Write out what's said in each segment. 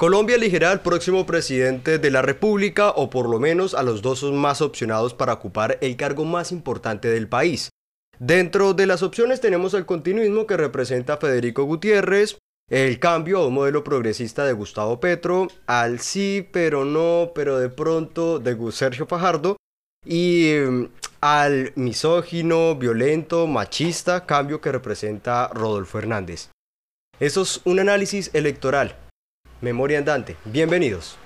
Colombia elegirá al próximo presidente de la República o por lo menos a los dos más opcionados para ocupar el cargo más importante del país. Dentro de las opciones tenemos el continuismo que representa Federico Gutiérrez, el cambio a un modelo progresista de Gustavo Petro, al sí, pero no, pero de pronto de Sergio Fajardo y mm, al misógino, violento, machista cambio que representa Rodolfo Hernández. Eso es un análisis electoral Memoria Andante. Bienvenidos.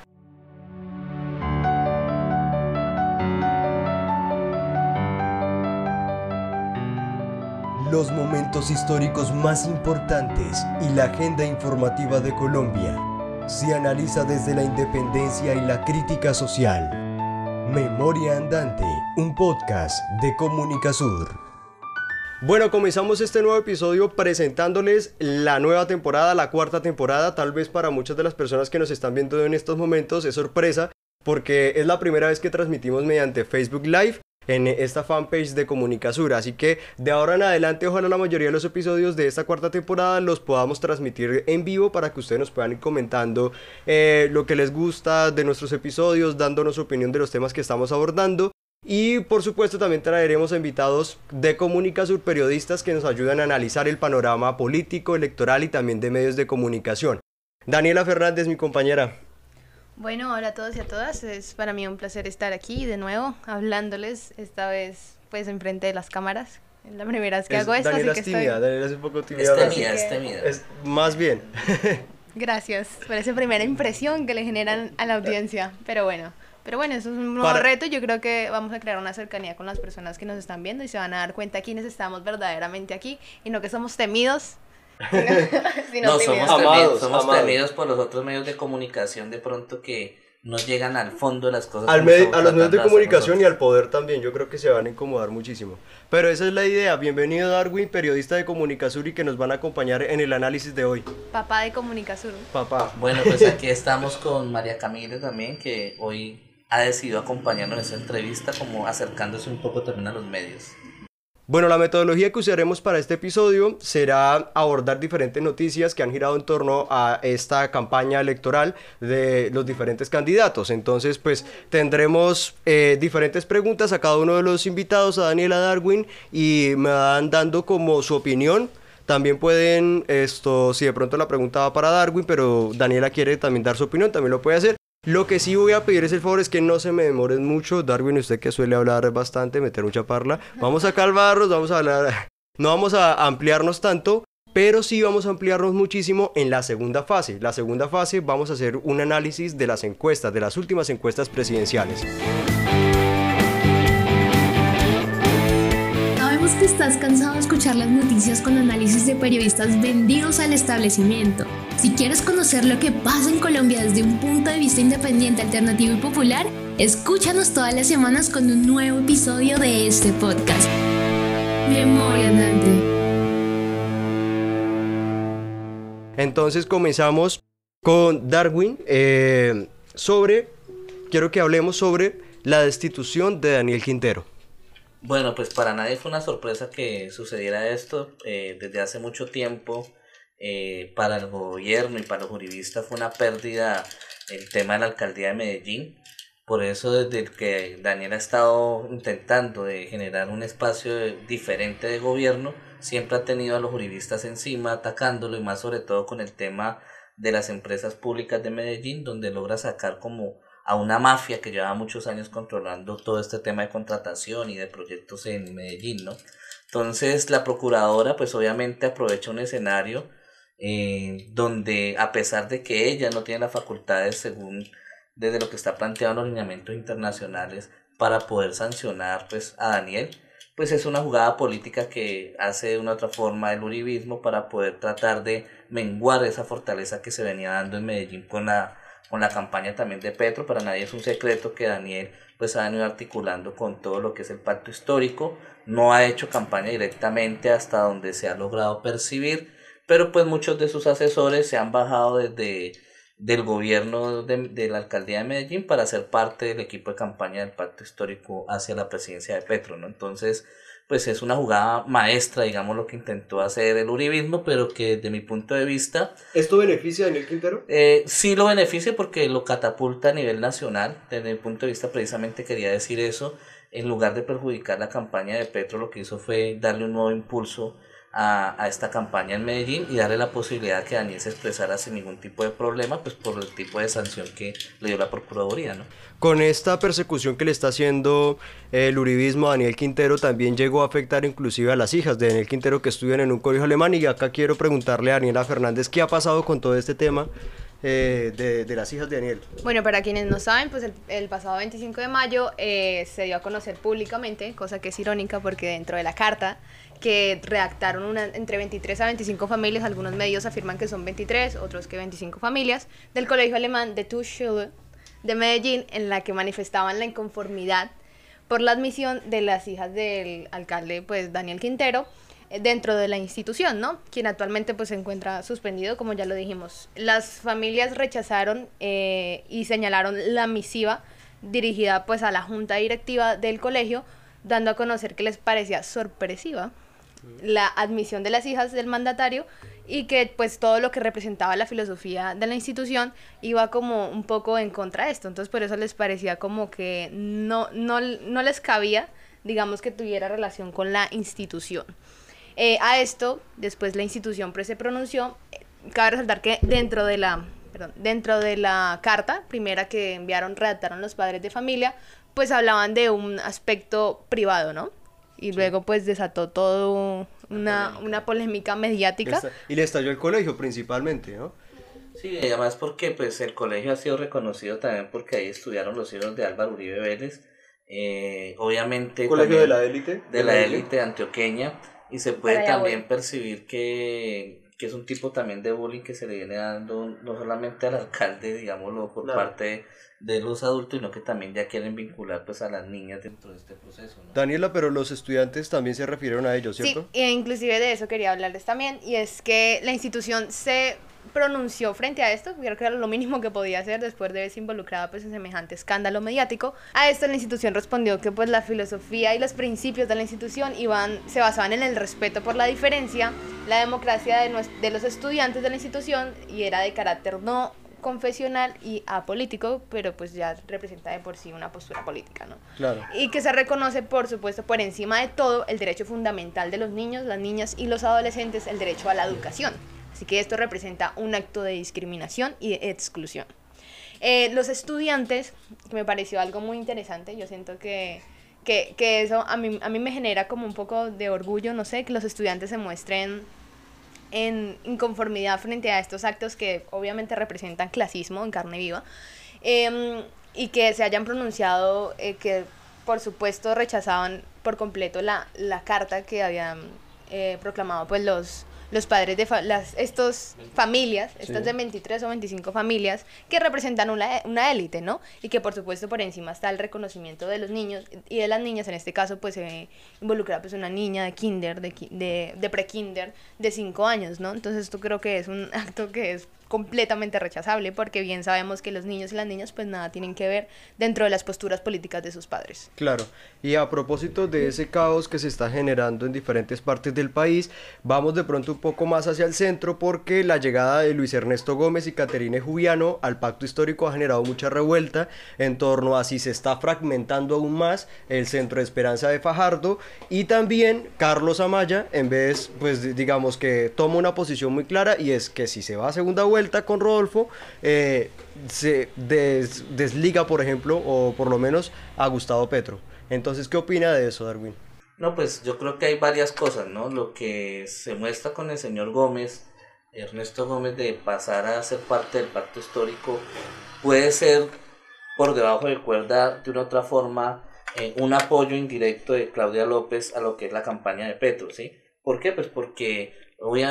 Los momentos históricos más importantes y la agenda informativa de Colombia se analiza desde la independencia y la crítica social. Memoria Andante, un podcast de Comunicasur. Bueno, comenzamos este nuevo episodio presentándoles la nueva temporada, la cuarta temporada. Tal vez para muchas de las personas que nos están viendo en estos momentos es sorpresa porque es la primera vez que transmitimos mediante Facebook Live en esta fanpage de Comunicasura. Así que de ahora en adelante, ojalá la mayoría de los episodios de esta cuarta temporada los podamos transmitir en vivo para que ustedes nos puedan ir comentando eh, lo que les gusta de nuestros episodios, dándonos opinión de los temas que estamos abordando. Y por supuesto también traeremos invitados de Comunicasur, periodistas que nos ayudan a analizar el panorama político, electoral y también de medios de comunicación. Daniela Fernández, mi compañera. Bueno, hola a todos y a todas. Es para mí un placer estar aquí de nuevo hablándoles, esta vez pues enfrente de las cámaras. Es la primera vez que hago esto, Daniela así que es tímida, estoy... Daniela es un poco tímida. Es tímida, es más bien. Gracias por esa primera impresión que le generan a la audiencia. Pero bueno, pero bueno, eso es un nuevo reto. Yo creo que vamos a crear una cercanía con las personas que nos están viendo y se van a dar cuenta quiénes estamos verdaderamente aquí y no que somos temidos. sino no, somos, temidos, somos temidos por los otros medios de comunicación de pronto que no llegan al fondo de las cosas. Al a los medios de comunicación y al poder también, yo creo que se van a incomodar muchísimo. Pero esa es la idea. Bienvenido Darwin, periodista de Comunicasur y que nos van a acompañar en el análisis de hoy. Papá de Comunicasur. Papá. Bueno, pues aquí estamos con María Camila también, que hoy ha decidido acompañarnos en esta entrevista, como acercándose un poco también a los medios. Bueno, la metodología que usaremos para este episodio será abordar diferentes noticias que han girado en torno a esta campaña electoral de los diferentes candidatos. Entonces, pues tendremos eh, diferentes preguntas a cada uno de los invitados, a Daniela Darwin, y me van dando como su opinión. También pueden, esto, si de pronto la pregunta va para Darwin, pero Daniela quiere también dar su opinión, también lo puede hacer. Lo que sí voy a pedir es el favor es que no se me demoren mucho. Darwin, usted que suele hablar bastante, meter mucha parla. Vamos a calmarnos, vamos a hablar. No vamos a ampliarnos tanto, pero sí vamos a ampliarnos muchísimo en la segunda fase. La segunda fase vamos a hacer un análisis de las encuestas, de las últimas encuestas presidenciales. que estás cansado de escuchar las noticias con análisis de periodistas vendidos al establecimiento. Si quieres conocer lo que pasa en Colombia desde un punto de vista independiente, alternativo y popular, escúchanos todas las semanas con un nuevo episodio de este podcast. Memoria Andante. Entonces comenzamos con Darwin eh, sobre, quiero que hablemos sobre la destitución de Daniel Quintero. Bueno, pues para nadie fue una sorpresa que sucediera esto. Eh, desde hace mucho tiempo, eh, para el gobierno y para los juristas fue una pérdida el tema de la alcaldía de Medellín. Por eso desde que Daniel ha estado intentando de generar un espacio diferente de gobierno, siempre ha tenido a los juristas encima atacándolo y más sobre todo con el tema de las empresas públicas de Medellín, donde logra sacar como a una mafia que lleva muchos años controlando todo este tema de contratación y de proyectos en Medellín, ¿no? Entonces la procuradora pues obviamente aprovecha un escenario eh, donde a pesar de que ella no tiene las facultades según desde lo que está planteado en los lineamientos internacionales para poder sancionar pues a Daniel, pues es una jugada política que hace de una otra forma el uribismo para poder tratar de menguar esa fortaleza que se venía dando en Medellín con la con la campaña también de Petro. Para nadie es un secreto que Daniel pues ha venido articulando con todo lo que es el pacto histórico. No ha hecho campaña directamente hasta donde se ha logrado percibir, pero pues muchos de sus asesores se han bajado desde del gobierno de, de, la alcaldía de Medellín para ser parte del equipo de campaña del pacto histórico hacia la presidencia de Petro, ¿no? Entonces, pues es una jugada maestra, digamos, lo que intentó hacer el uribismo, pero que desde mi punto de vista... ¿Esto beneficia a Daniel Quintero? Eh, sí lo beneficia porque lo catapulta a nivel nacional, desde mi punto de vista precisamente quería decir eso, en lugar de perjudicar la campaña de Petro, lo que hizo fue darle un nuevo impulso a, a, esta campaña en Medellín y darle la posibilidad que Daniel se expresara sin ningún tipo de problema, pues por el tipo de sanción que le dio la Procuraduría, ¿no? Con esta persecución que le está haciendo el uribismo a Daniel Quintero, también llegó a afectar inclusive a las hijas de Daniel Quintero que estudian en un colegio alemán y acá quiero preguntarle a Daniela Fernández qué ha pasado con todo este tema eh, de, las hijas de Daniel. Bueno, para quienes no saben, pues el, pasado 25 de mayo eh, se dio a conocer públicamente, cosa que es irónica porque dentro de la carta que redactaron entre 23 a 25 familias, algunos medios afirman que son 23, otros que 25 familias, del colegio alemán de Tuchel de Medellín, en la que manifestaban la inconformidad por la admisión de las hijas del alcalde, pues Daniel Quintero, dentro de la institución, ¿no? Quien actualmente pues se encuentra suspendido, como ya lo dijimos. Las familias rechazaron eh, y señalaron la misiva dirigida pues a la junta directiva del colegio, dando a conocer que les parecía sorpresiva la admisión de las hijas del mandatario y que pues todo lo que representaba la filosofía de la institución iba como un poco en contra de esto, entonces por eso les parecía como que no, no, no les cabía, digamos que tuviera relación con la institución. Eh, a esto, después la institución pues, se pronunció. Cabe resaltar que dentro de la perdón, dentro de la carta primera que enviaron, redactaron los padres de familia, pues hablaban de un aspecto privado, ¿no? Y sí. luego pues desató todo una, una polémica mediática. Y le estalló el colegio principalmente, ¿no? Sí, además porque pues el colegio ha sido reconocido también porque ahí estudiaron los hijos de Álvaro Uribe Vélez. Eh, obviamente... ¿Colegio de la élite? De la élite antioqueña. Y se puede también percibir que, que, es un tipo también de bullying que se le viene dando no solamente al alcalde, digámoslo, por claro. parte de los adultos, sino que también ya quieren vincular pues a las niñas dentro de este proceso. ¿no? Daniela, pero los estudiantes también se refirieron a ellos, ¿cierto? Sí, e inclusive de eso quería hablarles también, y es que la institución se pronunció frente a esto, creo que era lo mínimo que podía hacer después de verse involucrada pues en semejante escándalo mediático. A esto la institución respondió que pues la filosofía y los principios de la institución iban, se basaban en el respeto por la diferencia, la democracia de, de los estudiantes de la institución y era de carácter no confesional y apolítico, pero pues ya representa de por sí una postura política, ¿no? Claro. Y que se reconoce, por supuesto, por encima de todo, el derecho fundamental de los niños, las niñas y los adolescentes, el derecho a la educación. Así que esto representa un acto de discriminación y de exclusión. Eh, los estudiantes, que me pareció algo muy interesante, yo siento que, que, que, eso a mí, a mí me genera como un poco de orgullo, no sé, que los estudiantes se muestren en inconformidad frente a estos actos que obviamente representan clasismo en carne viva eh, y que se hayan pronunciado eh, que por supuesto rechazaban por completo la, la carta que habían eh, proclamado pues los los padres de fa las estos familias, estas sí. de 23 o 25 familias que representan una, una élite, ¿no? Y que por supuesto por encima está el reconocimiento de los niños y de las niñas, en este caso pues se eh, involucra pues una niña de kinder, de, de, de pre-kinder de 5 años, ¿no? Entonces esto creo que es un acto que es completamente rechazable porque bien sabemos que los niños y las niñas pues nada tienen que ver dentro de las posturas políticas de sus padres. Claro, y a propósito de ese caos que se está generando en diferentes partes del país, vamos de pronto un poco más hacia el centro porque la llegada de Luis Ernesto Gómez y Caterine Jubiano al pacto histórico ha generado mucha revuelta en torno a si se está fragmentando aún más el centro de esperanza de Fajardo y también Carlos Amaya en vez pues digamos que toma una posición muy clara y es que si se va a segunda vuelta con Rodolfo, eh, se des, desliga, por ejemplo, o por lo menos a Gustavo Petro. Entonces, ¿qué opina de eso, Darwin? No, pues yo creo que hay varias cosas, ¿no? Lo que se muestra con el señor Gómez, Ernesto Gómez, de pasar a ser parte del pacto histórico, puede ser por debajo de cuerda de una otra forma eh, un apoyo indirecto de Claudia López a lo que es la campaña de Petro, ¿sí? ¿Por qué? Pues porque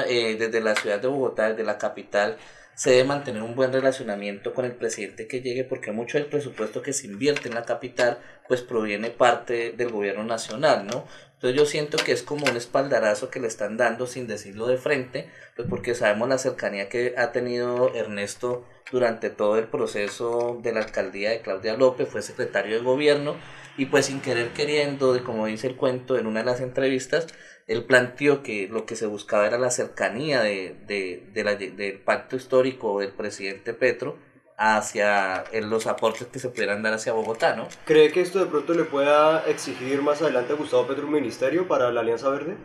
eh, desde la ciudad de Bogotá, desde la capital, se debe mantener un buen relacionamiento con el presidente que llegue porque mucho del presupuesto que se invierte en la capital pues proviene parte del gobierno nacional, ¿no? Entonces yo siento que es como un espaldarazo que le están dando sin decirlo de frente, pues porque sabemos la cercanía que ha tenido Ernesto durante todo el proceso de la alcaldía de Claudia López, fue secretario de gobierno y pues sin querer queriendo, de como dice el cuento en una de las entrevistas, él planteó que lo que se buscaba era la cercanía de, de, del pacto histórico del presidente Petro hacia los aportes que se pudieran dar hacia Bogotá, ¿no? ¿Cree que esto de pronto le pueda exigir más adelante a Gustavo Petro un ministerio para la Alianza Verde?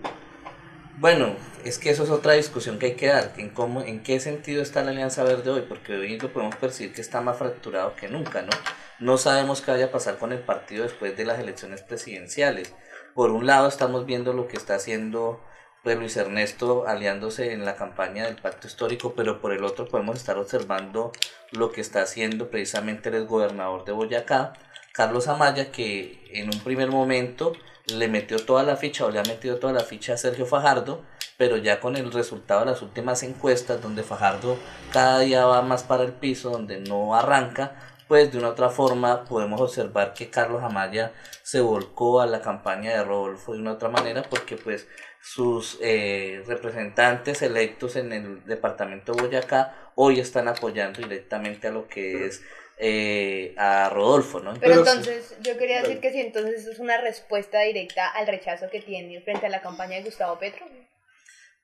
Bueno, es que eso es otra discusión que hay que dar, en cómo, en qué sentido está la Alianza Verde hoy, porque hoy lo podemos percibir que está más fracturado que nunca, ¿no? No sabemos qué vaya a pasar con el partido después de las elecciones presidenciales. Por un lado estamos viendo lo que está haciendo pues, Luis Ernesto aliándose en la campaña del pacto histórico, pero por el otro podemos estar observando lo que está haciendo precisamente el gobernador de Boyacá, Carlos Amaya, que en un primer momento le metió toda la ficha o le ha metido toda la ficha a Sergio Fajardo, pero ya con el resultado de las últimas encuestas, donde Fajardo cada día va más para el piso, donde no arranca, pues de una otra forma podemos observar que Carlos Amaya se volcó a la campaña de Rodolfo de una otra manera, porque pues sus eh, representantes electos en el departamento de Boyacá hoy están apoyando directamente a lo que es eh, a Rodolfo, ¿no? Pero, entonces, yo quería decir que si entonces es una respuesta directa al rechazo que tiene frente a la campaña de Gustavo Petro.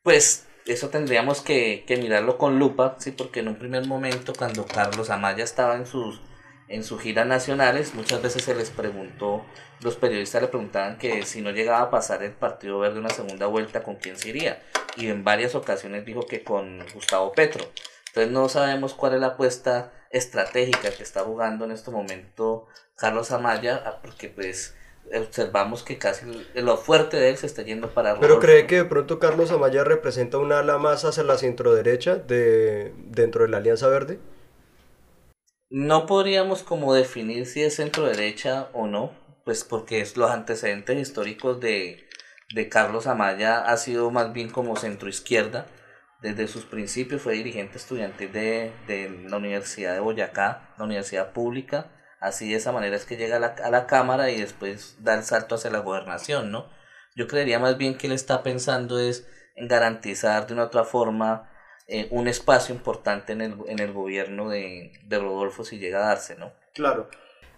Pues eso tendríamos que, que mirarlo con lupa, sí, porque en un primer momento cuando Carlos Amaya estaba en sus en sus giras nacionales, muchas veces se les preguntó, los periodistas le preguntaban que si no llegaba a pasar el Partido Verde una segunda vuelta, ¿con quién se iría? Y en varias ocasiones dijo que con Gustavo Petro. Entonces no sabemos cuál es la apuesta estratégica que está jugando en este momento Carlos Amaya, ah, porque pues observamos que casi lo fuerte de él se está yendo para Pero cree que de pronto Carlos Amaya representa una ala más hacia la centro derecha de, dentro de la Alianza Verde? No podríamos como definir si es centro derecha o no, pues porque es los antecedentes históricos de, de Carlos Amaya ha sido más bien como centro izquierda desde sus principios fue dirigente estudiantil de, la Universidad de Boyacá, la universidad pública. Así de esa manera es que llega a la, a la Cámara y después da el salto hacia la gobernación, ¿no? Yo creería más bien que él está pensando es en garantizar de una otra forma eh, un espacio importante en el, en el gobierno de, de Rodolfo si llega a darse, ¿no? Claro.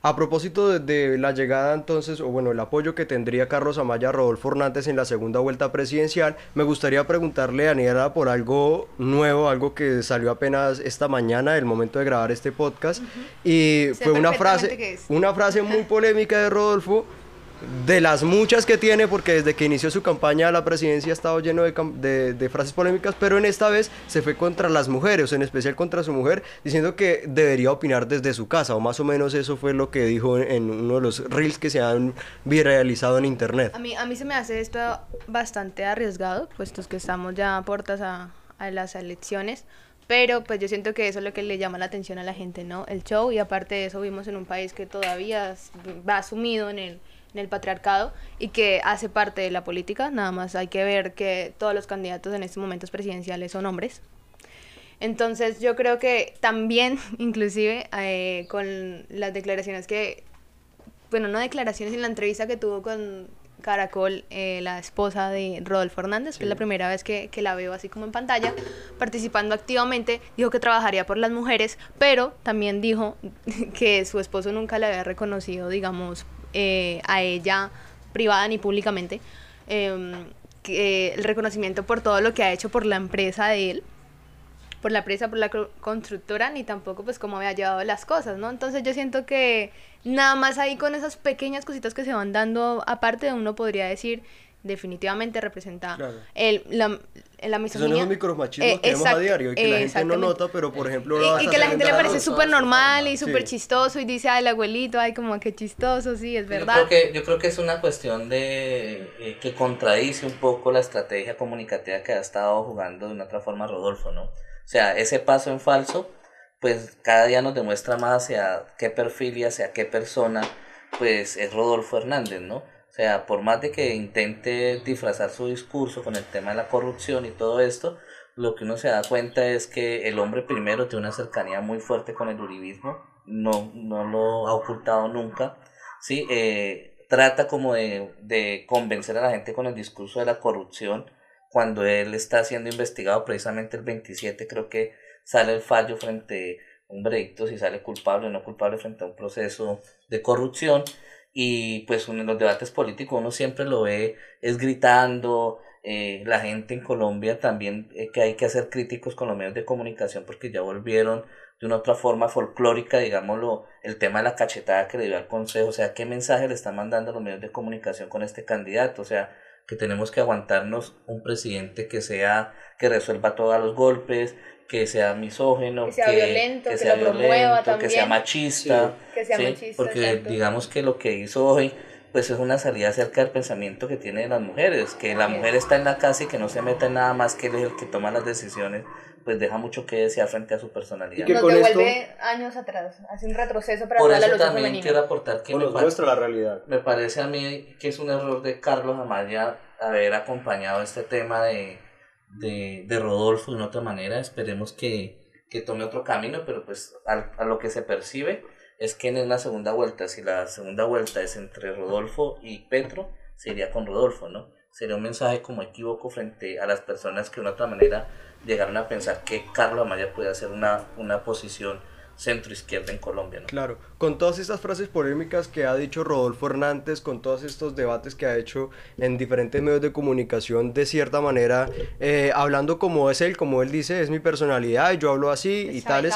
A propósito de, la llegada entonces, o bueno, el apoyo que tendría Carlos Amaya a Rodolfo Hernández en la segunda vuelta presidencial, me gustaría preguntarle a Niera por algo nuevo, algo que salió apenas esta mañana, el momento de grabar este podcast, y fue una frase, una frase muy polémica de Rodolfo, de las muchas que tiene, porque desde que inició su campaña a la presidencia ha estado lleno de, de, frases polémicas, pero en esta vez se fue contra las mujeres, en especial contra su mujer, diciendo que debería opinar desde su casa, o más o menos eso fue lo que dijo en, uno de los reels que se han viralizado en internet. A mí, a mí se me hace esto bastante arriesgado, puesto que estamos ya a puertas a, a las elecciones. Pero pues yo siento que eso es lo que le llama la atención a la gente, ¿no? El show y aparte de eso vimos en un país que todavía va sumido en el, en el patriarcado y que hace parte de la política. Nada más hay que ver que todos los candidatos en estos momentos presidenciales son hombres. Entonces yo creo que también, inclusive, eh, con las declaraciones que, bueno, no declaraciones, en la entrevista que tuvo con Caracol, eh, la esposa de Rodolfo Hernández, que es la primera vez que, que, la veo así como en pantalla, participando activamente, dijo que trabajaría por las mujeres, pero también dijo que su esposo nunca le había reconocido, digamos, eh, a ella privada ni públicamente em, el reconocimiento por todo lo que ha hecho por la empresa de él por la empresa, por la constructora, ni tampoco pues cómo había llevado las cosas, ¿no? Entonces yo siento que nada más ahí con esas pequeñas cositas que se van dando, aparte de uno podría decir, definitivamente representa el, la, la misoginia. Son esos micromachismos eh, que vemos a diario y que la gente no nota, pero por ejemplo... Y, y que la gente le parece súper normal y súper chistoso y dice, ay, el abuelito, ay, como que chistoso, sí, es verdad. Yo creo que, yo creo que es una cuestión de eh, que contradice un poco la estrategia comunicativa que ha estado jugando de una otra forma Rodolfo, ¿no? O sea, ese paso en falso, pues cada día nos demuestra más hacia qué perfil y hacia qué persona, pues es Rodolfo Hernández, ¿no? O sea, por más de que intente disfrazar su discurso con el tema de la corrupción y todo esto, lo que uno se da cuenta es que el hombre primero tiene una cercanía muy fuerte con el uribismo, no, no lo ha ocultado nunca, ¿sí? Eh, trata como de, de convencer a la gente con el discurso de la corrupción, cuando él está siendo investigado precisamente el 27, creo que sale el fallo frente un veredicto si sale culpable o no culpable frente a un proceso de corrupción. Y pues en los debates políticos uno siempre lo ve es gritando, eh, la gente en Colombia también eh, que hay que hacer críticos con los medios de comunicación porque ya volvieron de una otra forma folclórica, digámoslo, el tema de la cachetada que le dio al Consejo, o sea, qué mensaje le están mandando los medios de comunicación con este candidato, o sea, que tenemos que aguantarnos un presidente que sea, que resuelva todos los golpes, que sea misógeno, que sea violento, que, sea violento, que sea machista, que sea machista porque digamos que lo que hizo hoy pues es una salida acerca del pensamiento que tienen las mujeres, que la mujer está en la casa y que no se mete en nada más que él es el que toma las decisiones, pues deja mucho que desear frente a su personalidad. Y Nos devuelve años atrás, hace un retroceso para Por eso la también quiero aportar que me, muestra la realidad. me parece a mí que es un error de Carlos Amaya haber acompañado este tema de, de, de Rodolfo de una otra manera, esperemos que, que tome otro camino, pero pues a, lo que se percibe es que en una segunda vuelta, si la segunda vuelta es entre Rodolfo y Petro, sería con Rodolfo, ¿no? Sería un mensaje como equívoco frente a las personas que de una otra manera llegaron a pensar que Carlos Amaya puede hacer una, una posición centro izquierda en Colombia. ¿no? Claro, con todas estas frases polémicas que ha dicho Rodolfo Hernández, con todos estos debates que ha hecho en diferentes medios de comunicación, de cierta manera, eh, hablando como es él, como él dice, es mi personalidad, yo hablo así y tales,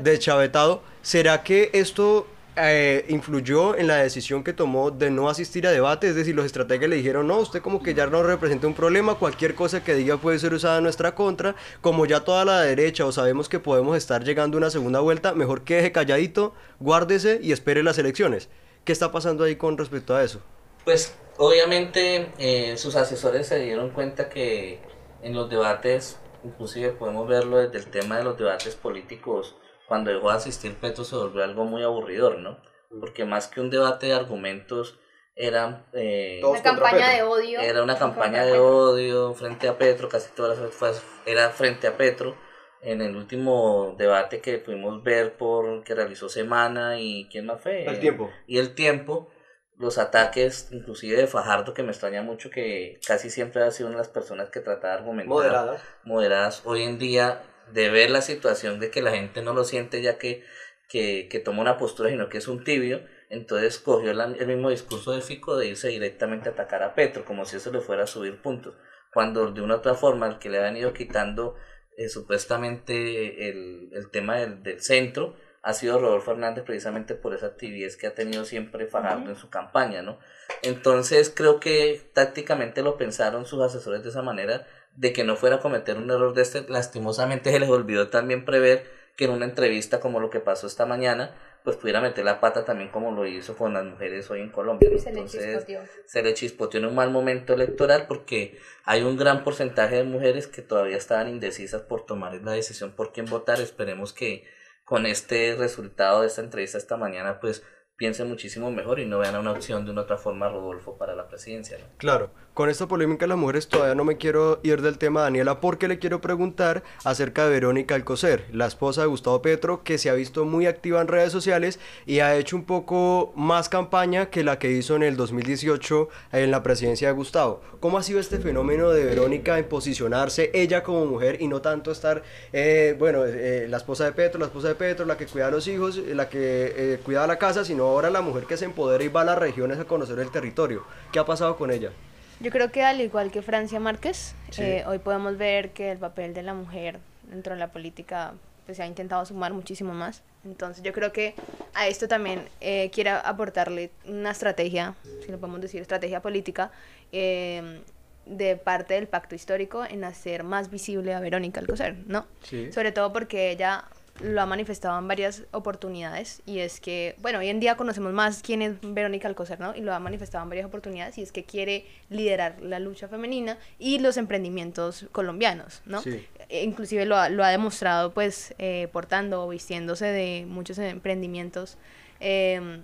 deschavetado, ¿será que esto eh, influyó en la decisión que tomó de no asistir a debate, es decir, los estrategas le dijeron, no, usted como que ya no representa un problema, cualquier cosa que diga puede ser usada en nuestra contra, como ya toda la derecha o sabemos que podemos estar llegando a una segunda vuelta, mejor quede calladito, guárdese y espere las elecciones. ¿Qué está pasando ahí con respecto a eso? Pues obviamente eh, sus asesores se dieron cuenta que en los debates, inclusive podemos verlo desde el tema de los debates políticos, cuando dejó de asistir Petro se volvió algo muy aburridor, ¿no? Porque más que un debate de argumentos, era eh, una campaña de odio. Era una campaña de odio frente a Petro, casi todas las era frente a Petro. En el último debate que pudimos ver por que realizó Semana y quién más fue. El tiempo. Y el tiempo, los ataques, inclusive de Fajardo, que me extraña mucho que casi siempre ha sido una de las personas que trataba de argumentar. Moderadas. Moderadas. Hoy en día de ver la situación de que la gente no lo siente ya que, que, que toma una postura, sino que es un tibio, entonces cogió el mismo discurso de Fico de irse directamente a atacar a Petro, como si eso le fuera a subir puntos, cuando de una u otra forma el que le han ido quitando eh, supuestamente el, el tema del, del, centro ha sido Rodolfo Hernández precisamente por esa timidez que ha tenido siempre Fajardo en su campaña, ¿no? Entonces creo que tácticamente lo pensaron sus asesores de esa manera, de que no fuera a cometer un error de este, lastimosamente se les olvidó también prever que en una entrevista como lo que pasó esta mañana, pues pudiera meter la pata también como lo hizo con las mujeres hoy en Colombia. Entonces, se le chispoteó en un mal momento electoral porque hay un gran porcentaje de mujeres que todavía estaban indecisas por tomar la decisión por quién votar. Esperemos que con este resultado de esta entrevista esta mañana, pues piensen muchísimo mejor y no vean una opción de una otra forma Rodolfo para la presidencia. Claro, con esta polémica de las mujeres todavía no me quiero ir del tema, Daniela, porque le quiero preguntar acerca de Verónica Alcocer, la esposa de Gustavo Petro, que se ha visto muy activa en redes sociales y ha hecho un poco más campaña que la que hizo en el 2018 en la presidencia de Gustavo. ¿Cómo ha sido este fenómeno de Verónica en posicionarse ella como mujer y no tanto estar, eh, bueno, eh, la esposa de Petro, la esposa de Petro, la que cuida los hijos, la que eh, cuida la casa, sino ahora la mujer que se empodera y va a las regiones a conocer el territorio? ¿Qué ha pasado con ella? Yo creo que al igual que Francia Márquez, eh, hoy podemos ver que el papel de la mujer dentro de la política pues, se ha intentado sumar muchísimo más. Entonces yo creo que a esto también eh, quiero aportarle una estrategia, si lo podemos decir, estrategia política, eh, de parte del pacto histórico en hacer más visible a Verónica Alcocer, ¿no? Sobre todo porque ella lo ha manifestado en varias oportunidades y es que, bueno, hoy en día conocemos más quién es Verónica Alcocer, ¿no? Y lo ha manifestado en varias oportunidades y es que quiere liderar la lucha femenina y los emprendimientos colombianos, ¿no? E inclusive lo ha, lo ha demostrado pues eh, portando o vistiéndose de muchos emprendimientos em,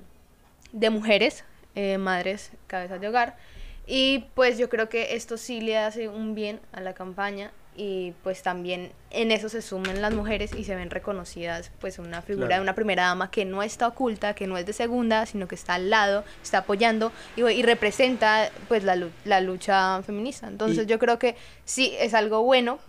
de mujeres, eh, madres, cabezas de hogar. Y pues yo creo que esto sí le hace un bien a la campaña y pues también en eso se sumen las mujeres y se ven reconocidas pues una figura de una primera dama que no está oculta, que no es de segunda, sino que está al lado, está apoyando y, y representa pues la, la, lucha feminista. Entonces yo creo que sí es algo bueno.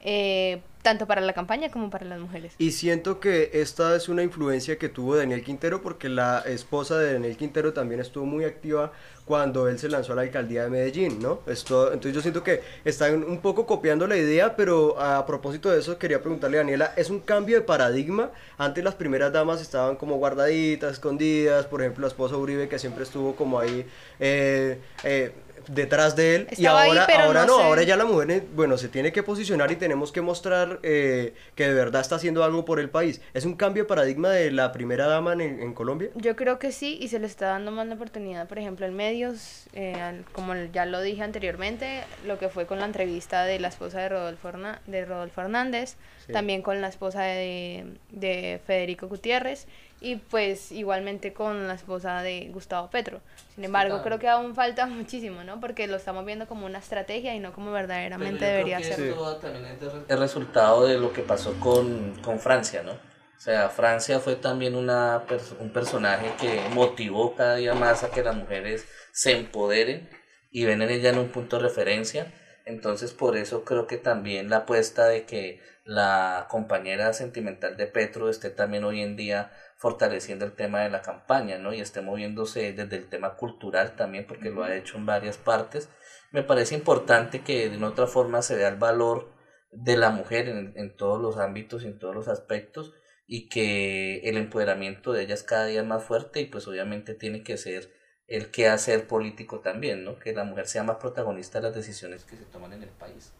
Eh, tanto para la campaña como para las mujeres. Y siento que esta es una influencia que tuvo Daniel Quintero porque la esposa de Daniel Quintero también estuvo muy activa cuando él se lanzó a la alcaldía de Medellín, ¿no? Entonces yo siento que están un poco copiando la idea, pero a propósito de eso quería preguntarle a Daniela, ¿es un cambio de paradigma? Antes las primeras damas estaban como guardaditas, escondidas, por ejemplo la esposa Uribe que siempre estuvo como ahí... Eh, eh, detrás de él y ahora, ahora no, ahora ya la mujer, bueno, se tiene que posicionar y tenemos que mostrar eh, que de verdad está haciendo algo por el país. ¿Es un cambio de paradigma de la primera dama en, Colombia? Yo creo que sí y se le está dando más la oportunidad, por ejemplo, en medios, eh, como ya lo dije anteriormente, lo que fue con la entrevista de la esposa de Rodolfo, de Rodolfo Hernández, también con la esposa de, de Federico Gutiérrez y pues igualmente con la esposa de Gustavo Petro. Sin embargo, creo que aún falta muchísimo, ¿no? Porque lo estamos viendo como una estrategia y no como verdaderamente debería ser. Esto también es el resultado de lo que pasó con, con Francia, ¿no? O sea, Francia fue también una un personaje que motivó cada día más a que las mujeres se empoderen y ven en ella en un punto de referencia. Entonces, por eso creo que también la apuesta de que la compañera sentimental de Petro esté también hoy en día fortaleciendo el tema de la campaña, ¿no? Y esté moviéndose desde el tema cultural también, porque lo ha hecho en varias partes. Me parece importante que de una otra forma se vea el valor de la mujer en, en todos los ámbitos y en todos los aspectos y que el empoderamiento de ella es cada día más fuerte y pues obviamente tiene que ser el que hacer político también, ¿no? Que la mujer sea más protagonista de las decisiones que se toman en el país.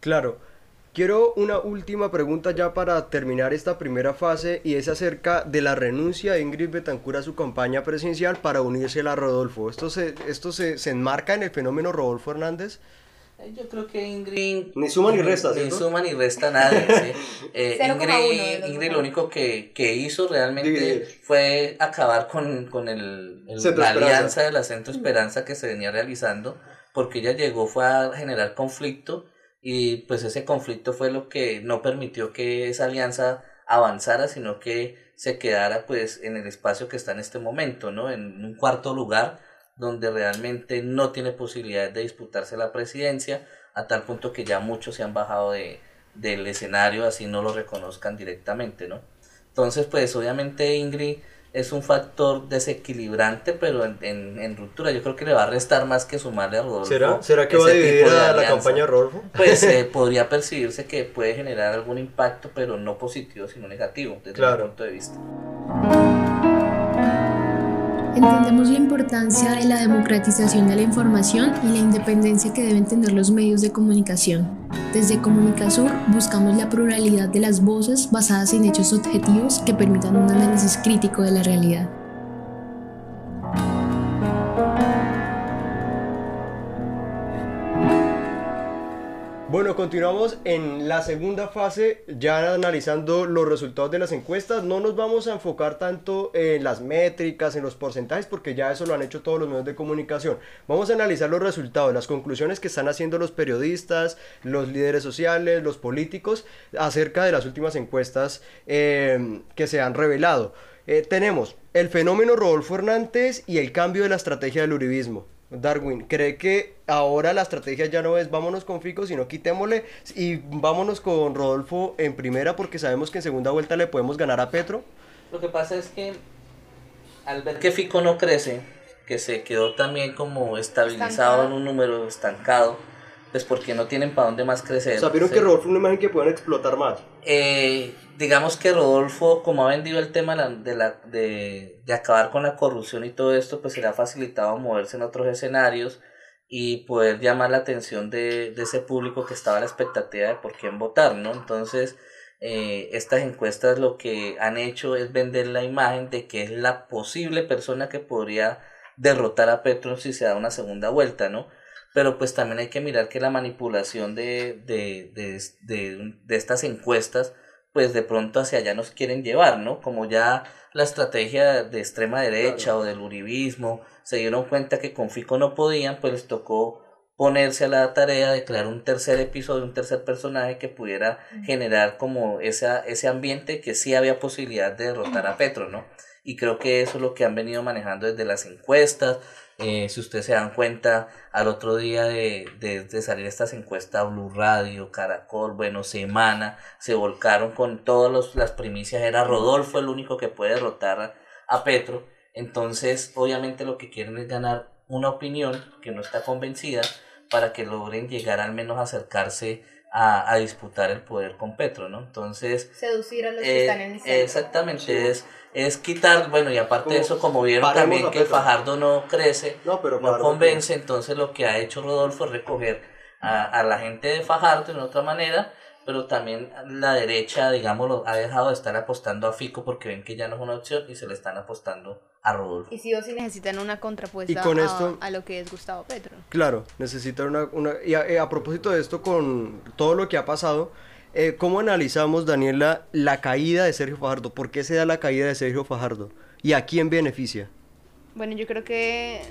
Claro, Quiero una última pregunta ya para terminar esta primera fase y es acerca de la renuncia de Ingrid Betancur a su campaña presidencial para unirse a Rodolfo. ¿Esto se, esto se, se enmarca en el fenómeno Rodolfo Hernández? Yo creo que Ingrid... Ni suma ni resta, Ni suma ni resta nada. Eh, Ingrid, Ingrid lo único que, que hizo realmente fue acabar con, con el, la alianza de la Centro Esperanza que se venía realizando, porque ella llegó, fue a generar conflicto y pues ese conflicto fue lo que no permitió que esa alianza avanzara, sino que se quedara pues en el espacio que está en este momento, ¿no? En un cuarto lugar donde realmente no tiene posibilidades de disputarse la presidencia, a tal punto que ya muchos se han bajado de, del escenario, así no lo reconozcan directamente, ¿no? Entonces, pues obviamente Ingrid es un factor desequilibrante, pero en, en, ruptura yo creo que le va a restar más que sumarle a Rodolfo. ¿Será, ¿Será que va a dividir a la campaña Rodolfo? Pues eh, podría percibirse que puede generar algún impacto, pero no positivo, sino negativo, desde mi punto de vista. Entendemos la importancia de la democratización de la información y la independencia que deben tener los medios de comunicación. Desde Comunicasur buscamos la pluralidad de las voces basadas en hechos objetivos que permitan un análisis crítico de la realidad. Bueno, continuamos en la segunda fase, ya analizando los resultados de las encuestas. No nos vamos a enfocar tanto en las métricas, en los porcentajes, porque ya eso lo han hecho todos los medios de comunicación. Vamos a analizar los resultados, las conclusiones que están haciendo los periodistas, los líderes sociales, los políticos, acerca de las últimas encuestas eh, que se han revelado. Eh, tenemos el fenómeno Rodolfo Hernández y el cambio de la estrategia del uribismo. Darwin, ¿cree que ahora la estrategia ya no es vámonos con Fico, sino quitémosle y vámonos con Rodolfo en primera porque sabemos que en segunda vuelta le podemos ganar a Petro? Lo que pasa es que al ver que Fico no crece, que se quedó también como estabilizado en un número estancado, pues porque no tienen para dónde más crecer. ¿Sabieron que Rodolfo es una imagen que pueden explotar más? Eh, digamos que Rodolfo, como ha vendido el tema de, la, de, de, acabar con la corrupción y todo esto, pues se le ha facilitado moverse en otros escenarios y poder llamar la atención de, de ese público que estaba a la expectativa de por quién votar, ¿no? Entonces, eh, estas encuestas lo que han hecho es vender la imagen de que es la posible persona que podría derrotar a Petro si se da una segunda vuelta, ¿no? Pero pues también hay que mirar que la manipulación de, de, de, de, de estas encuestas pues de pronto hacia allá nos quieren llevar, ¿no? Como ya la estrategia de extrema derecha o del uribismo se dieron cuenta que con Fico no podían, pues les tocó ponerse a la tarea de crear un tercer episodio, un tercer personaje que pudiera generar como esa, ese ambiente que sí había posibilidad de derrotar a Petro, ¿no? Y creo que eso es lo que han venido manejando desde las encuestas, Eh, si ustedes se dan cuenta, al otro día de, de, salir estas encuestas, Blue Radio, Caracol, bueno, Semana, se volcaron con todas las primicias. Era Rodolfo el único que puede derrotar a Petro. Entonces, obviamente lo que quieren es ganar una opinión que no está convencida para que logren llegar al menos a acercarse a, a disputar el poder con Petro, ¿no? Entonces... Seducir a los que están en el centro. Exactamente, es, es quitar, bueno, y aparte de eso, como vieron también que Fajardo no crece, no, pero no convence, entonces lo que ha hecho Rodolfo es recoger a, a la gente de Fajardo de otra manera pero también la derecha, digamos, ha dejado de estar apostando a Fico porque ven que ya no es una opción y se le están apostando a Rodolfo. Y si o si necesitan una contrapuesta con a, esto, a, lo que es Gustavo Petro. Claro, necesitan una... una y a, eh, propósito de esto, con todo lo que ha pasado, eh, ¿cómo analizamos, Daniela, la caída de Sergio Fajardo? ¿Por qué se da la caída de Sergio Fajardo? ¿Y a quién beneficia? Bueno, yo creo que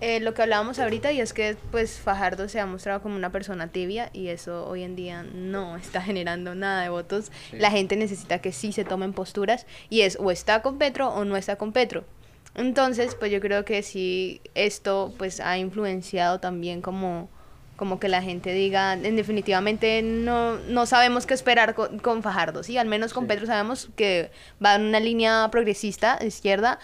eh, lo que hablábamos ahorita y es que pues Fajardo se ha mostrado como una persona tibia y eso hoy en día no está generando nada de votos. La gente necesita que sí se tomen posturas y es o está con Petro o no está con Petro. Entonces, pues yo creo que sí esto pues ha influenciado también como como que la gente diga, en definitivamente no, no sabemos qué esperar con, Fajardo, ¿sí? Al menos con Petro sabemos que va en una línea progresista, izquierda,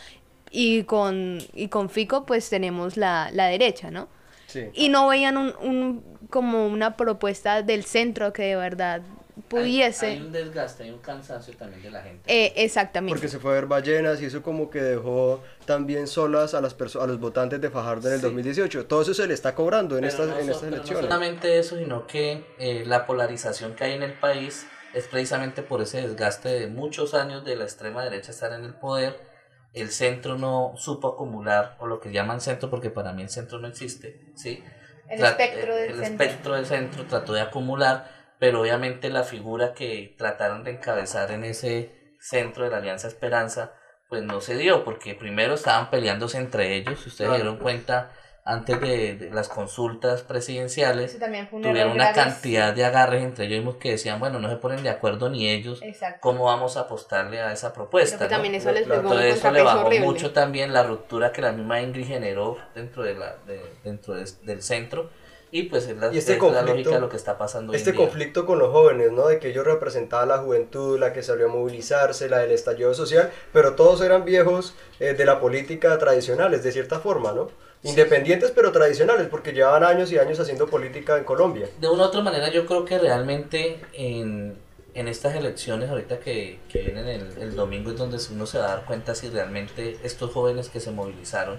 y con, y con Fico pues tenemos la, la derecha, ¿no? Sí. Y no veían un, un, como una propuesta del centro que de verdad pudiese... Hay, un desgaste, hay un cansancio también de la gente. Eh, exactamente. Porque se fue a ver ballenas y eso como que dejó también solas a las a los votantes de Fajardo en el 2018. Todo eso se le está cobrando en, estas, en estas elecciones. No solamente eso, sino que eh, la polarización que hay en el país es precisamente por ese desgaste de muchos años de la extrema derecha estar en el poder el centro no supo acumular, o lo que llaman centro, porque para mí el centro no existe, ¿sí? El espectro del el centro. espectro del centro trató de acumular, pero obviamente la figura que trataron de encabezar en ese centro de la Alianza Esperanza, pues no se dio, porque primero estaban peleándose entre ellos, si ustedes dieron cuenta, antes de, las consultas presidenciales, tuvieron una cantidad de agarres entre ellos que decían, bueno, no se ponen de acuerdo ni ellos, ¿cómo vamos a apostarle a esa propuesta? también eso les eso le bajó mucho también la ruptura que la misma Ingrid generó dentro, de la, dentro del centro. Y pues es la, este lógica de lo que está pasando. Este conflicto con los jóvenes, ¿no? De que ellos representaban la juventud, la que salió a movilizarse, la del estallido social, pero todos eran viejos eh, de la política tradicionales, de cierta forma, ¿no? Independientes pero tradicionales, porque llevan años y años haciendo política en Colombia. De una u otra manera, yo creo que realmente en, en estas elecciones, ahorita que, que vienen el, el, domingo, es donde uno se va a dar cuenta si realmente estos jóvenes que se movilizaron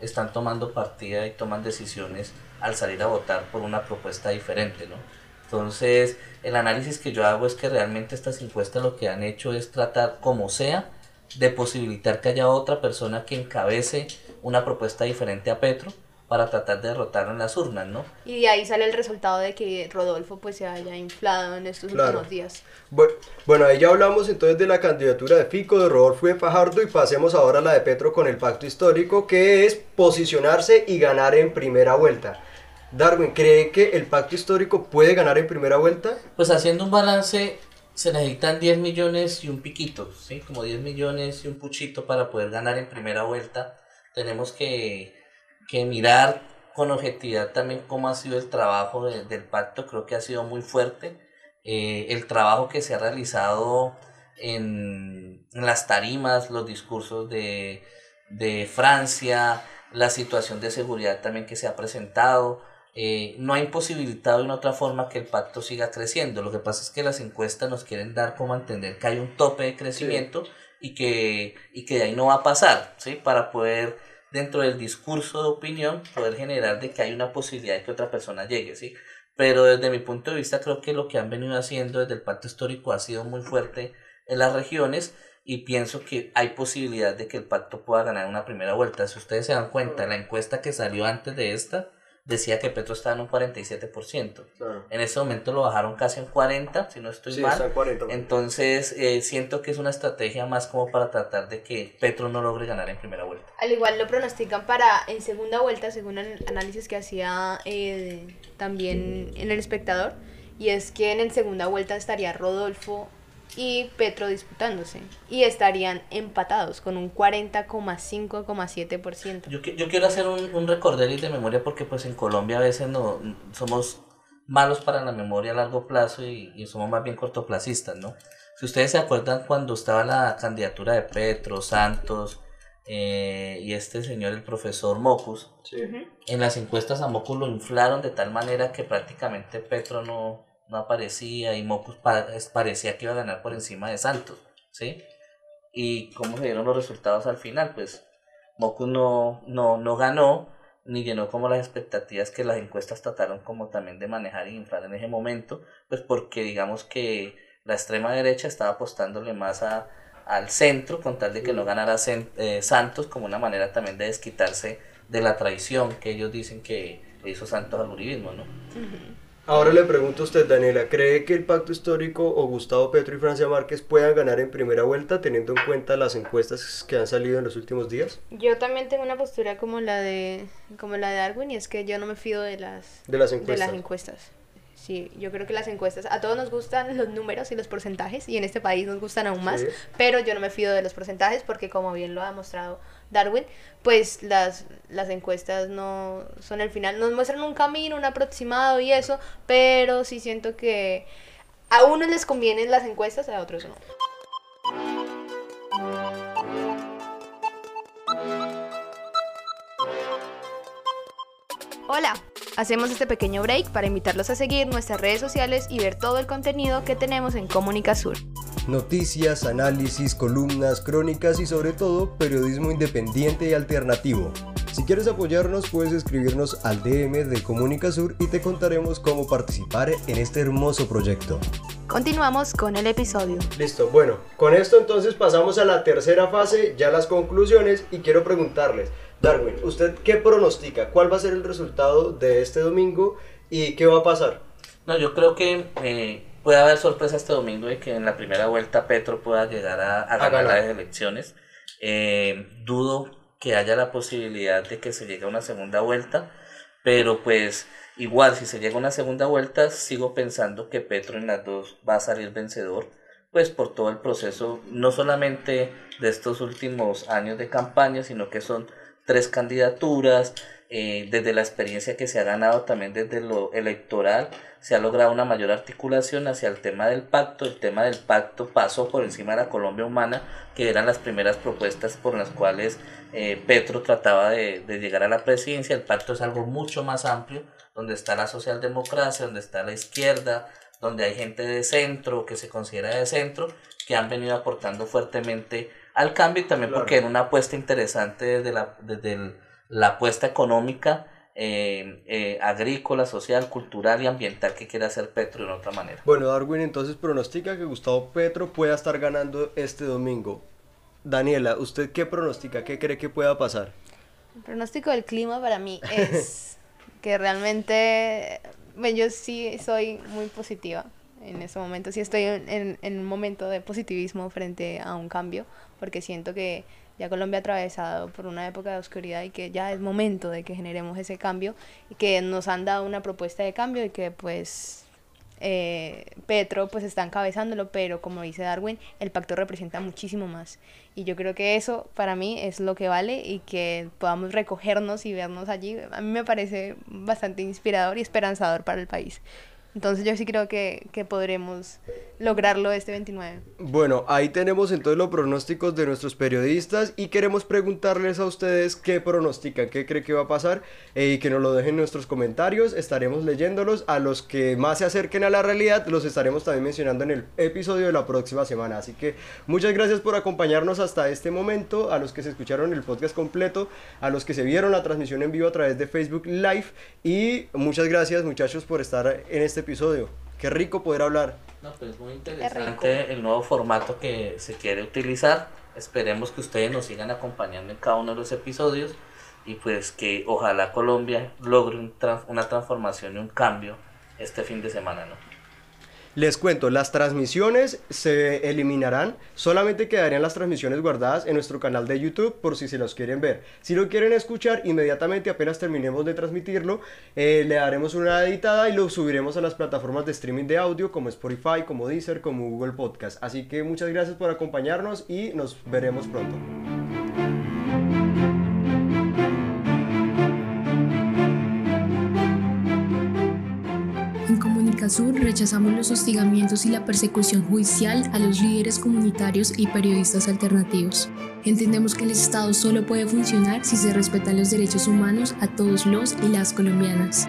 están tomando partida y toman decisiones al salir a votar por una propuesta diferente, ¿no? Entonces, el análisis que yo hago es que realmente estas encuestas lo que han hecho es tratar como sea de posibilitar que haya otra persona que encabece una propuesta diferente a Petro para tratar de derrotarlo en las urnas, ¿no? Y de ahí sale el resultado de que Rodolfo pues se haya inflado en estos últimos días. Bueno, ahí ya hablamos entonces de la candidatura de Fico, de Rodolfo y de Fajardo y pasemos ahora a la de Petro con el pacto histórico que es posicionarse y ganar en primera vuelta. Darwin, ¿cree que el pacto histórico puede ganar en primera vuelta? Pues haciendo un balance, se necesitan 10 millones y un piquito, ¿sí? Como 10 millones y un puchito para poder ganar en primera vuelta. Tenemos que, que mirar con objetividad también cómo ha sido el trabajo del pacto. Creo que ha sido muy fuerte. Eh, el trabajo que se ha realizado en, en las tarimas, los discursos de, de Francia, la situación de seguridad también que se ha presentado eh, no ha imposibilitado de una otra forma que el pacto siga creciendo. Lo que pasa es que las encuestas nos quieren dar como entender que hay un tope de crecimiento y, que, y que de ahí no va a pasar, ¿sí? Para poder, dentro del discurso de opinión, poder generar de que hay una posibilidad de que otra persona llegue, ¿sí? Pero desde mi punto de vista creo que lo que han venido haciendo desde el pacto histórico ha sido muy fuerte en las regiones y pienso que hay posibilidad de que el pacto pueda ganar una primera vuelta. Si ustedes se dan cuenta, la encuesta que salió antes de esta, decía que Petro estaba en un 47%. En ese momento lo bajaron casi en 40, si no estoy mal. Entonces, eh, siento que es una estrategia más como para tratar de que Petro no logre ganar en primera vuelta. Al igual lo pronostican para en segunda vuelta, según el análisis que hacía eh, también en El Espectador, y es que en segunda vuelta estaría Rodolfo y Petro disputándose. Y estarían empatados con un 40,5,7%. Yo, yo quiero hacer un, un recorderis de memoria porque pues en Colombia a veces no somos malos para la memoria a largo plazo y, y somos más bien cortoplacistas, ¿no? Si ustedes se acuerdan cuando estaba la candidatura de Petro, Santos eh, y este señor, el profesor Mocus, en las encuestas a Mocus lo inflaron de tal manera que prácticamente Petro no, no aparecía y Mocus parecía que iba a ganar por encima de Santos, ¿sí? Y cómo se dieron los resultados al final, pues Mocus no, no, no ganó ni llenó como las expectativas que las encuestas trataron como también de manejar y inflar en ese momento, pues porque digamos que la extrema derecha estaba apostándole más a, al centro con tal de que no ganara eh, Santos como una manera también de desquitarse de la traición que ellos dicen que hizo Santos al uribismo, ¿no? Ahora le pregunto a usted, Daniela, ¿cree que el pacto histórico o Gustavo Petro y Francia Márquez puedan ganar en primera vuelta teniendo en cuenta las encuestas que han salido en los últimos días? Yo también tengo una postura como la de como la de Darwin y es que yo no me fío de las de las encuestas. De las encuestas. Sí, yo creo que las encuestas, a todos nos gustan los números y los porcentajes, y en este país nos gustan aún más, pero yo no me fío de los porcentajes porque como bien lo ha mostrado Darwin, pues las, las encuestas no son el final, nos muestran un camino, un aproximado y eso, pero sí siento que a unos les convienen las encuestas, a otros no. Hola, hacemos este pequeño break para invitarlos a seguir nuestras redes sociales y ver todo el contenido que tenemos en Comunica Sur. Noticias, análisis, columnas, crónicas y sobre todo periodismo independiente y alternativo. Si quieres apoyarnos puedes escribirnos al DM de Comunica Sur y te contaremos cómo participar en este hermoso proyecto. Continuamos con el episodio. Listo, bueno, con esto entonces pasamos a la tercera fase, ya las conclusiones y quiero preguntarles, Darwin, ¿usted qué pronostica? ¿Cuál va a ser el resultado de este domingo y qué va a pasar? No, yo creo que eh, puede haber sorpresa este domingo de que en la primera vuelta Petro pueda llegar a, ganar, las elecciones. Eh, dudo que haya la posibilidad de que se llegue a una segunda vuelta, pero pues igual si se llega a una segunda vuelta sigo pensando que Petro en las dos va a salir vencedor pues por todo el proceso no solamente de estos últimos años de campaña sino que son tres candidaturas, eh, desde la experiencia que se ha ganado también desde lo electoral, se ha logrado una mayor articulación hacia el tema del pacto. El tema del pacto pasó por encima de la Colombia humana, que eran las primeras propuestas por las cuales eh, Petro trataba de, de llegar a la presidencia. El pacto es algo mucho más amplio, donde está la socialdemocracia, donde está la izquierda, donde hay gente de centro, que se considera de centro, que han venido aportando fuertemente al cambio y también porque era una apuesta interesante desde la, desde la apuesta económica, eh, eh, agrícola, social, cultural y ambiental que quiere hacer Petro de otra manera. Bueno, Darwin entonces pronostica que Gustavo Petro pueda estar ganando este domingo. Daniela, ¿usted qué pronostica? ¿Qué cree que pueda pasar? El pronóstico del clima para mí es que realmente, bueno, yo sí soy muy positiva en ese momento, sí estoy en, en un momento de positivismo frente a un cambio porque siento que ya Colombia ha atravesado por una época de oscuridad y que ya es momento de que generemos ese cambio y que nos han dado una propuesta de cambio y que pues eh, Petro pues está encabezándolo, pero como dice Darwin, el pacto representa muchísimo más. Y yo creo que eso para mí es lo que vale y que podamos recogernos y vernos allí, a mí me parece bastante inspirador y esperanzador para el país. Entonces yo sí creo que, que, podremos lograrlo este 29. Bueno, ahí tenemos entonces los pronósticos de nuestros periodistas y queremos preguntarles a ustedes qué pronostican, qué cree que va a pasar eh, y que nos lo dejen en nuestros comentarios. Estaremos leyéndolos. A los que más se acerquen a la realidad los estaremos también mencionando en el episodio de la próxima semana. Así que muchas gracias por acompañarnos hasta este momento, a los que se escucharon el podcast completo, a los que se vieron la transmisión en vivo a través de Facebook Live y muchas gracias muchachos por estar en este episodio. Qué rico poder hablar. No, pues muy interesante el nuevo formato que se quiere utilizar. Esperemos que ustedes nos sigan acompañando en cada uno de los episodios y pues que ojalá Colombia logre un una transformación y un cambio este fin de semana, ¿no? Les cuento, las transmisiones se eliminarán, solamente quedarían las transmisiones guardadas en nuestro canal de YouTube por si se los quieren ver. Si lo quieren escuchar, inmediatamente apenas terminemos de transmitirlo, eh, le daremos una editada y lo subiremos a las plataformas de streaming de audio como Spotify, como Deezer, como Google Podcast. Así que muchas gracias por acompañarnos y nos veremos pronto. En Comunica Sur rechazamos los hostigamientos y la persecución judicial a los líderes comunitarios y periodistas alternativos. Entendemos que el Estado solo puede funcionar si se respetan los derechos humanos a todos los y las colombianas.